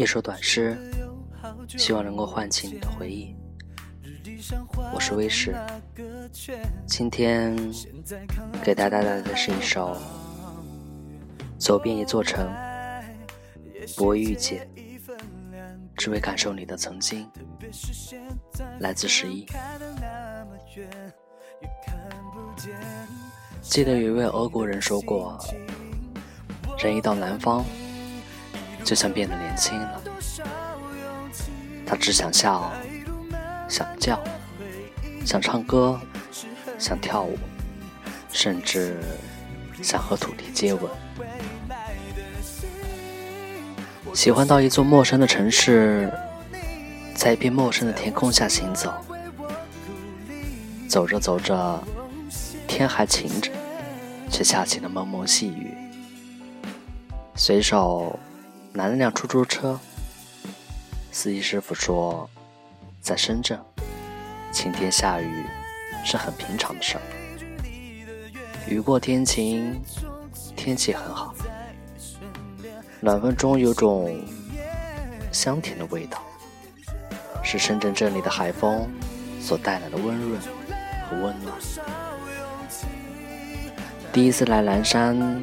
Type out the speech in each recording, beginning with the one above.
一首短诗，希望能够唤起你的回忆。我是威士，今天给大家带来的是一首《走遍一座城，不为遇见，只为感受你的曾经》，来自十一。记得有一位俄国人说过，人一到南方。就像变得年轻了，他只想笑，想叫，想唱歌，想跳舞，甚至想和土地接吻。喜欢到一座陌生的城市，在一片陌生的天空下行走，走着走着，天还晴着，却下起了蒙蒙细雨，随手。拦了辆出租车，司机师傅说，在深圳，晴天下雨是很平常的事儿。雨过天晴，天气很好，暖风中有种香甜的味道，是深圳这里的海风所带来的温润和温暖。第一次来南山。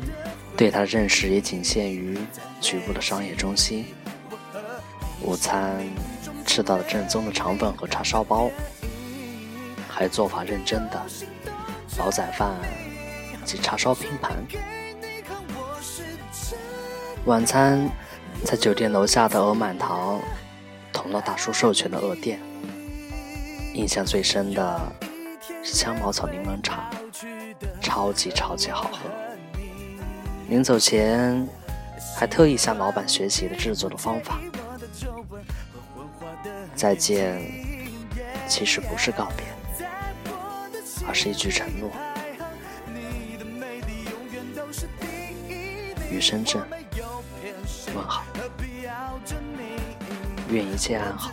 对他的认识也仅限于局部的商业中心。午餐吃到了正宗的肠粉和叉烧包，还做法认真的煲仔饭及叉烧拼盘。晚餐在酒店楼下的鹅满堂同乐大叔授权的鹅店。印象最深的是香茅草柠檬茶，超级超级好喝。临走前，还特意向老板学习了制作的方法。再见，其实不是告别，而是一句承诺。余深圳，问好，愿一切安好。